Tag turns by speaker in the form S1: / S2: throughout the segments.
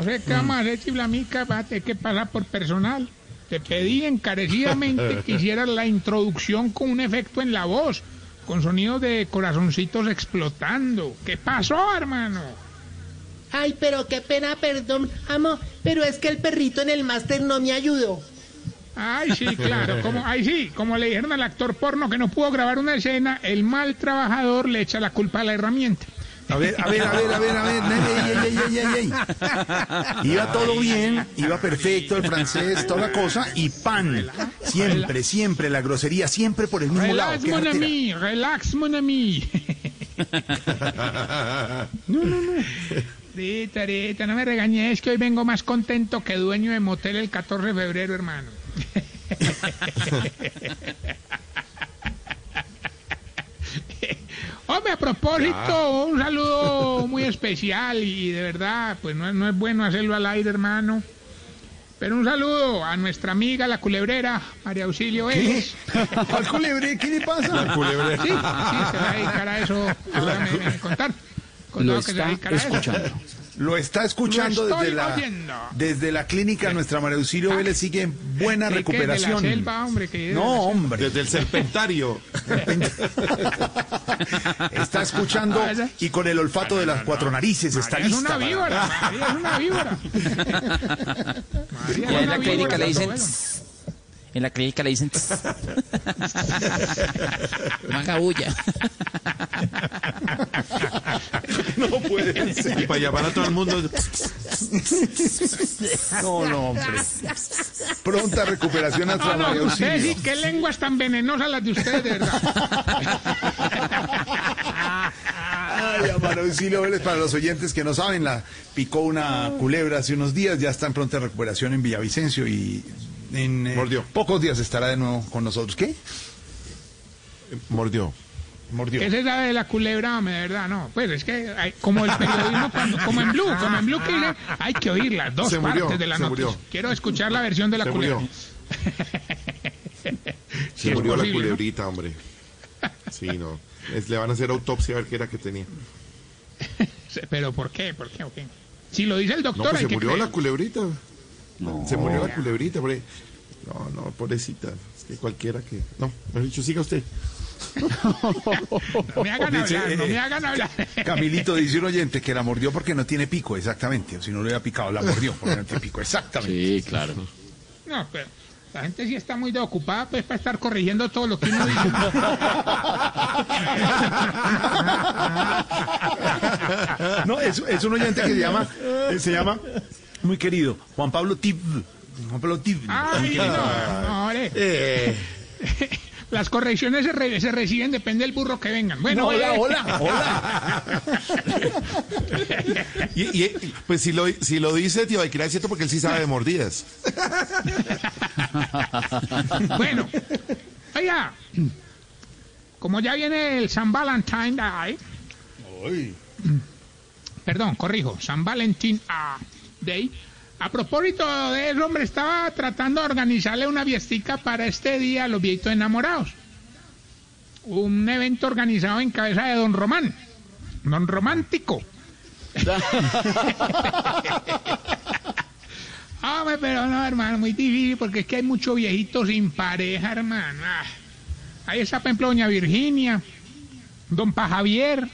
S1: No sé qué vamos a hacer, chiflamica, va a tener que pasar por personal. Te pedí encarecidamente que hicieras la introducción con un efecto en la voz, con sonidos de corazoncitos explotando. ¿Qué pasó, hermano?
S2: Ay, pero qué pena, perdón, amo, pero es que el perrito en el máster no me ayudó.
S1: Ay, sí, claro. Como, ay, sí, como le dijeron al actor porno que no pudo grabar una escena, el mal trabajador le echa la culpa a la herramienta.
S3: A ver, a ver, a ver, a ver, a ver. Ey, ey, ey. Iba todo bien, iba perfecto el francés, toda la cosa, y pan. Siempre, siempre la grosería, siempre por el mismo lado.
S1: Relax,
S3: ¿Qué
S1: mon ami, relax, mon ami.
S3: No, no, no.
S1: Rita, Rita, no me regañes, que hoy vengo más contento que dueño de motel el 14 de febrero, hermano. Hombre, a propósito, un saludo muy especial y de verdad, pues no, es- no es bueno hacerlo al aire, hermano. Pero un saludo a nuestra amiga, la culebrera, María Auxilio Vélez.
S3: ¿Al culebre? ¿Qué le pasa?
S1: Sí, sí, se va a dedicar a eso. Ahora me, me contar.
S4: Lo
S1: que se va a
S4: está
S1: dedicar a eso.
S3: Lo está escuchando
S1: Lo
S3: desde la,
S1: oyendo.
S3: desde la clínica. Nuestra María Auxilio Vélez sigue en buena recuperación.
S1: De la selva, hombre, que de la
S3: No, hombre.
S5: Desde el serpentario.
S3: Está escuchando y con el olfato de las cuatro narices está
S1: María es una
S3: para-
S1: víbora, María es una víbora. María es
S4: en la clínica le dicen. En la clínica le dicen. "Tss". No.
S3: No puede ser.
S5: Y para llamar a todo el mundo.
S3: No, no, hombre. Pronta recuperación a
S1: Ah, no, sí,
S3: Auxilio.
S1: qué lenguas tan venenosas las de ustedes, de verdad.
S3: Ay, a María Auxilio Vélez, para los oyentes que no saben, la picó una culebra hace unos días, ya está en pronta recuperación en Villavicencio y en eh,
S5: Mordió.
S3: pocos días estará de nuevo con nosotros. ¿Qué?
S5: Mordió.
S3: Mordió.
S1: ¿Qué se sabe de la culebra, de verdad? No, pues es que hay- como el periodismo, cuando- como en Blue, como en Blue que dice, hay que oír las dos
S5: Se murió,
S1: partes de la
S5: se
S1: noticia.
S5: murió.
S1: Quiero escuchar la versión de la
S5: Se
S1: culebra.
S5: murió. Se
S1: es
S5: murió la
S1: ¿no?
S5: culebrita, hombre. Sí, no. Es- le van a hacer autopsia a ver qué era que tenía.
S1: ¿Pero por qué? ¿Por qué? Si lo dice el
S5: No,
S1: doctor,
S5: pues
S1: hay
S5: se
S1: que
S5: murió
S1: creer.
S5: la culebrita. Se murió la culebrita, hombre. No, no, pobrecita. Es que cualquiera que. No, me dicho, siga usted.
S1: No me hagan
S3: Dice,
S1: hablar, no
S3: eh,
S1: me hagan hablar.
S3: Camilito dice un oyente que la mordió porque no tiene pico, exactamente. O si no le hubiera picado, la mordió porque no tiene pico, exactamente.
S4: Sí, claro.
S1: No, pero la gente sí está muy ocupada pues para estar corrigiendo todo lo que uno dice.
S3: No, es, es un oyente que se llama, eh, se llama, muy querido, Juan Pablo Tib. Juan Pablo Tib.
S1: Ay, no, no, hombre.
S5: Eh,
S1: Las correcciones se, re- se reciben, depende del burro que vengan. Bueno,
S3: hola,
S1: eh,
S3: hola, hola.
S5: y, y- pues si lo, si lo dice, tío, hay que es cierto porque él sí sabe de mordidas.
S1: Bueno, oiga, como ya viene el San Valentine Day, perdón, corrijo, San Valentín ah, Day, a propósito de eso, hombre, estaba tratando de organizarle una fiestica para este día a los viejitos enamorados. Un evento organizado en cabeza de Don Román, Don Romántico. Hombre, pero no, hermano, muy difícil porque es que hay muchos viejitos sin pareja, hermano. Ah. Ahí está, por ejemplo, doña Virginia, don Pa Javier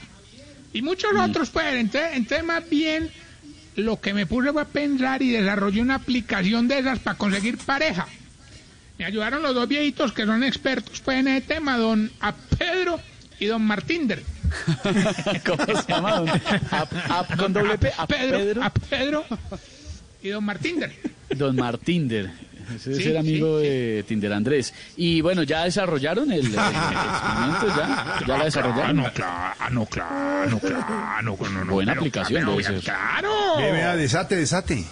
S1: y muchos otros, pues. Entonces, entonces, más bien, lo que me puse fue a pensar y desarrollé una aplicación de esas para conseguir pareja. Me ayudaron los dos viejitos que son expertos pues, en ese tema, don A Pedro y don Martínder.
S4: ¿Cómo se llama? ap- con doble P.
S1: A Pedro, a Pedro y don Martínder.
S4: Don Martinder. Ese es el amigo
S1: sí,
S4: de Tinder Andrés. Y bueno, ¿ya desarrollaron el, el experimento? ¿Ya? ¿Ya la desarrollaron?
S1: Ah, claro, no, claro, claro, no, no, no,
S4: Buena
S1: pero-
S4: aplicación
S1: pero,
S4: debe ser.
S1: Claro,
S3: vea, desate, desate.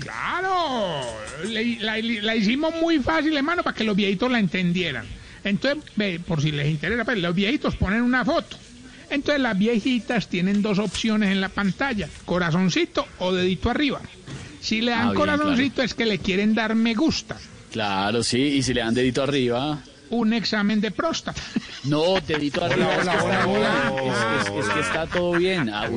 S1: claro. Le- la, la hicimos muy fácil, hermano, para que los viejitos la entendieran. Entonces, ve, por si les interesa, pues, los viejitos ponen una foto. Entonces las viejitas tienen dos opciones en la pantalla, corazoncito o dedito arriba. Si le dan
S4: Ah, bien,
S1: corazoncito es que le quieren dar me gusta.
S4: Claro, sí. Y si le dan dedito arriba,
S1: un examen de próstata.
S4: No, dedito arriba. es, que está bien. Es- es- es que está todo bien. Ah.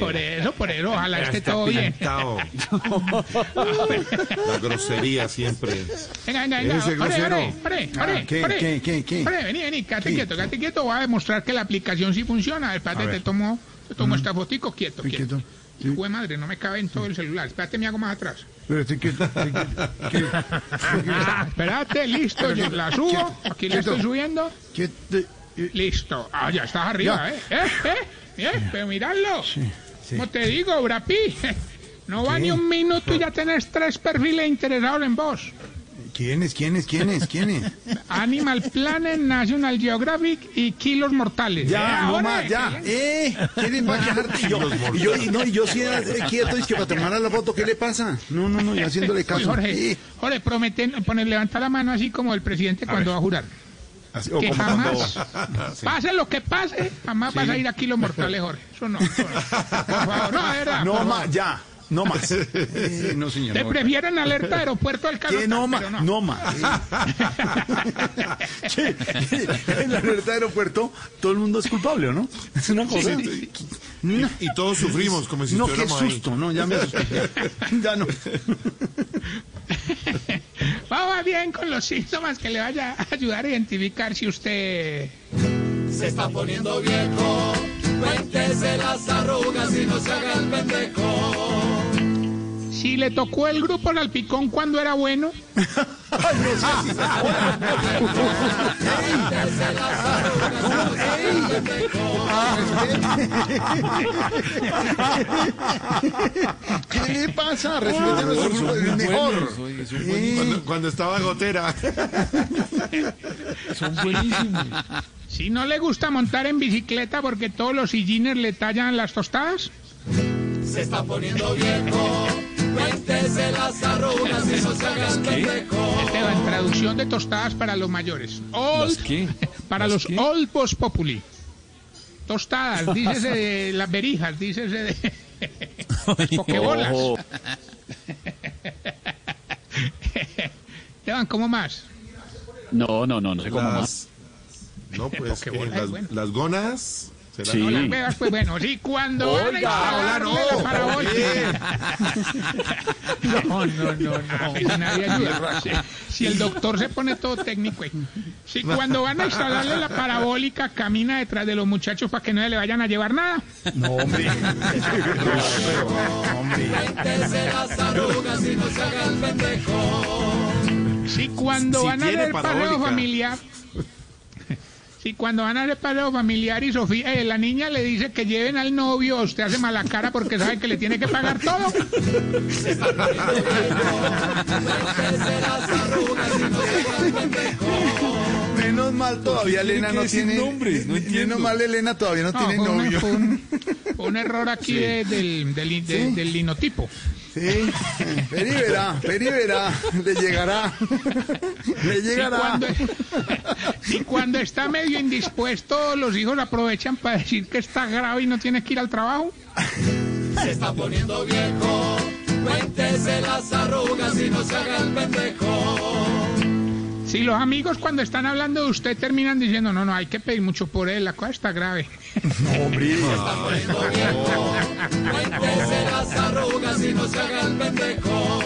S1: Por eso, por eso, ojalá esté
S5: Está
S1: todo bien.
S5: pintado. La grosería siempre.
S1: Venga, venga, venga.
S3: Ese grosero.
S1: ore,
S3: Ah,
S1: ore,
S3: ¿qué, qué, qué, qué?
S1: Ore, vení, vení, quédate
S3: ¿Qué?
S1: quieto, quédate quieto. Voy a demostrar que la aplicación sí funciona. Espérate,
S3: A
S1: te tomo, te tomo esta fotico, quieto, quieto.
S3: quieto.
S1: Hijo de madre, no me cabe en todo el celular. Espérate, me hago más atrás.
S3: Pero
S1: Ah, espérate, listo, yo la subo. Aquí la estoy subiendo.
S3: eh,
S1: Listo. Ah, ya estás arriba. ¿eh? ¿Eh? ¿Eh? ¿Eh? Pero miradlo.
S3: sí.
S1: Como te digo, Brapi, no va
S3: ¿Qué?
S1: ni un minuto y ya tenés tres perfiles interesados en vos.
S3: ¿Quién es, quién es, quién es, quién es?
S1: Animal Planet, National Geographic y Kilos Mortales.
S3: Ya,
S1: Eh,
S3: no más, ya. Eh, ¿quién va a quejarte? Y yo, y yo, y no, y yo sí eh, quieto, es que para tomar la foto, ¿qué le pasa? No, no, no, y haciéndole caso.
S1: Jorge,
S3: Eh,
S1: Jorge, prometen, poner, levanta la mano así como el presidente cuando va a jurar.
S3: así, o
S1: Que
S3: como
S1: jamás,
S3: cuando-
S1: pase lo que pase, jamás vas a ir a Kilos Mortales, Jorge. Eso no. no. Por favor, no, verdad.
S3: No
S1: por
S3: más,
S1: favor.
S3: ya, no más. Eh, no, señor.
S1: Te
S3: no.
S1: prefieren alerta aeropuerto del
S3: ¿Qué no más? No más. Che, En la alerta de aeropuerto, todo el mundo es culpable, ¿o no? Es una cosa. No,
S5: Y todos sufrimos como si
S3: no qué
S5: ahí.
S3: susto, no, ya me asusté. Ya no.
S1: Vamos bien con los síntomas que le vaya a ayudar a identificar si usted...
S6: Se está poniendo viejo, cuéntese las arrugas y no se haga el pendejo.
S1: Si le tocó el grupo Salpicón cuando era bueno,
S3: ¿Qué le pasa? Mejor. Eh,
S5: Cuando, cuando estaba gotera.
S1: si no le gusta montar en bicicleta porque todos los sillines le tallan las tostadas,
S6: Se está poniendo viejo, cuéntese las arrugas y no se haga el pendejo.
S1: Esteban, traducción de tostadas para los mayores. Old,
S7: qué?
S1: para los old post populi. Tostadas, dícese de las berijas, dícese de las pokebolas. Esteban, ¿cómo más?
S4: No, no, no, no sé cómo más.
S5: No, pues las,
S1: bueno.
S5: las gonas.
S4: Sí.
S1: No las veas, pues bueno, sí, cuando van a instalarle la parabólica. No, no, no, no. Si nadie ayuda. Si, si el doctor se pone todo técnico. Si cuando van a instalarle la parabólica, camina detrás de los muchachos para que no le vayan a llevar nada.
S3: No, hombre. hombre.
S6: Cuéntese las arrugas y no se haga el pendejo.
S1: Si cuando
S5: Si
S1: van a paseo
S5: parabólica.
S1: familiar. Si cuando van a hacer paseo familiar y Sofía, eh, la niña le dice que lleven al novio, usted hace mala cara porque sabe que le tiene que pagar todo.
S3: Menos mal todavía Elena no tiene.
S7: nombres, no.
S3: Menos mal Elena todavía no,
S1: No,
S3: tiene novio.
S1: fue un, fue un error aquí de- del, del, de-
S3: Sí.
S1: del linotipo.
S3: Sí, Peri verá, Peri verá, le llegará. Le llegará.
S1: cuando, si cuando está medio indispuesto, los hijos aprovechan para decir que está grave y no tiene que ir al trabajo.
S6: Se está poniendo viejo, cuéntese las arrugas y no se haga el pendejo.
S1: Si los amigos cuando están hablando de usted terminan diciendo, no, no, hay que pedir mucho por él, la cosa está grave.
S3: No, hombre.
S6: Cuéntese las arrugas y no se haga el pendejo.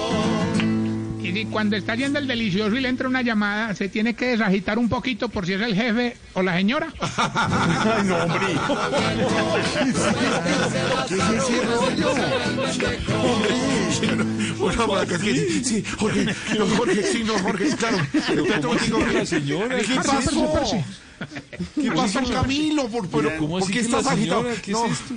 S1: Y si cuando está yendo el delicioso y le entra una llamada, se tiene que desagitar un poquito por si es el jefe o la señora.
S3: Ay, no, hombre. ¿Qué es ese rollo?
S5: Una vaca que sí, Jorge, no, Jorge, sí, no, Jorge, claro.
S7: Que la señora?
S5: ¿Qué
S7: ¿Qué
S5: pasó? ¿Qué pasó, Camilo? ¿Por, por,
S7: ¿Pero cómo
S5: ¿por
S7: así
S5: qué estás agitado?
S7: ¿Qué
S5: No,
S7: es esto?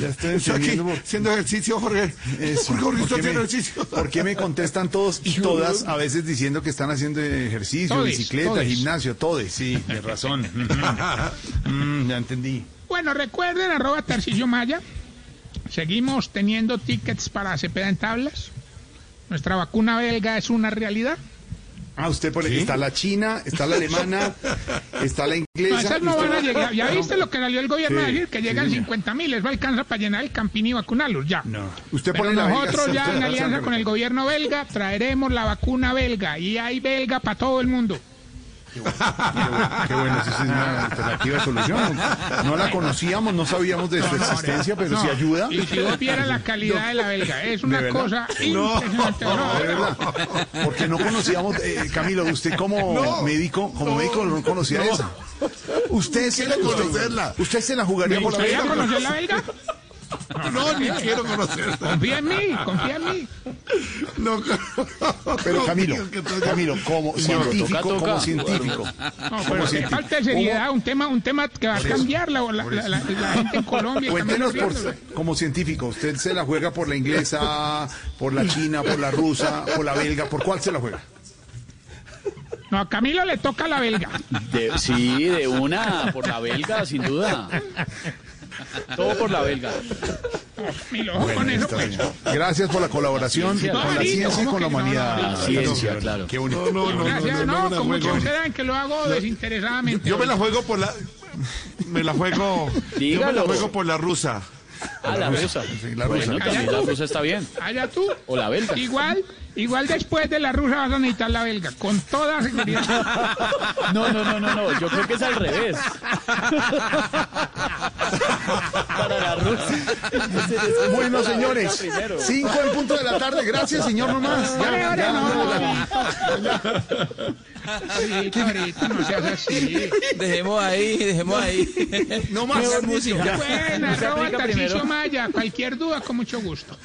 S3: Ya estoy
S5: Estoy aquí haciendo ejercicio, Jorge.
S3: Eso.
S5: Jorge, Jorge,
S3: ¿Por
S5: está
S3: qué
S5: haciendo
S3: me-
S5: ejercicio.
S3: ¿Por qué me contestan todos y todas a veces diciendo que están haciendo ejercicio,
S1: Todes,
S3: bicicleta,
S1: todes.
S3: gimnasio, todo? Sí, de razón. Mm, ya entendí.
S1: Bueno, recuerden, arroba Tarcillo Maya. Seguimos teniendo tickets para Cepeda en tablas. Nuestra vacuna belga es una realidad.
S3: Ah, usted pone, está la china, está la alemana, está la
S1: No,
S3: inglesa.
S1: esas
S3: y
S1: no
S3: usted-
S1: van a llegar. ¿Ya viste lo que salió el gobierno
S3: Sí,
S1: a decir? Que llegan
S3: sí,
S1: 50 mil. Eso alcanza para llenar el campín y vacunarlos. Ya.
S3: No. Usted
S1: Pero
S3: pone la belga,
S1: nosotros ya en alianza con el gobierno belga traeremos la vacuna belga y hay belga para todo el mundo.
S3: Qué bueno, qué bueno, esa es una alternativa de solución. No la conocíamos, no sabíamos de su existencia, pero si ayuda.
S1: Y si vos vieras la calidad de la belga, es una cosa impresionante. No,
S3: De verdad. Porque no conocíamos, eh, Camilo, usted como médico, como médico no conocía esa. Usted se, usted,
S5: conocerla.
S3: usted se la
S1: ¿Me
S3: jugaría por la vida.
S1: conocer la belga?
S5: No, ni quiero conocerla.
S1: Confía en mí, confía en mí.
S5: No,
S3: Pero Camilo, Camilo, como científico,
S4: toca, toca.
S3: como científico.
S1: No, pero qué
S3: científico.
S1: falta de seriedad, un tema, un tema que va a cambiar la, la, la- la- la gente en Colombia.
S3: Cuéntenos por, como científico, ¿usted se la juega por la inglesa, por la china, por la rusa, por la belga? ¿Por cuál se la juega?
S1: No, a Camilo le toca la belga.
S4: De- sí, de una, por la belga, sin duda. Todo por la belga.
S3: Está
S1: pues.
S3: Gracias por la colaboración con la ciencia y
S1: ¿cómo
S3: con la humanidad.
S1: No,
S4: no, ciencia, claro.
S3: Qué bonito.
S5: No, no, no,
S1: Gracias,
S5: no,
S1: no,
S5: no, me la
S1: como saben que lo hago desinteresadamente.
S5: Yo me la juego por la. Me la juego. Yo me la juego por la rusa.
S4: Ah, la rusa.
S3: la rusa.
S4: Bueno, también la rusa está bien.
S1: Allá tú.
S4: O la belga.
S1: Igual, igual después de la rusa vas a necesitar la belga, con toda seguridad.
S4: No, no, no, no, no. Yo creo que es al revés.
S3: Bueno, señores,
S4: Primero.
S3: cinco en punto de la tarde. Gracias, señor, nomás. Ya, ya,
S1: no,
S3: no,
S1: seas así.
S7: Dejemos ahí, dejemos ahí.
S3: No más.
S7: Música.
S1: Tarcisio
S4: primero.
S1: Maya. Cualquier duda, con mucho gusto.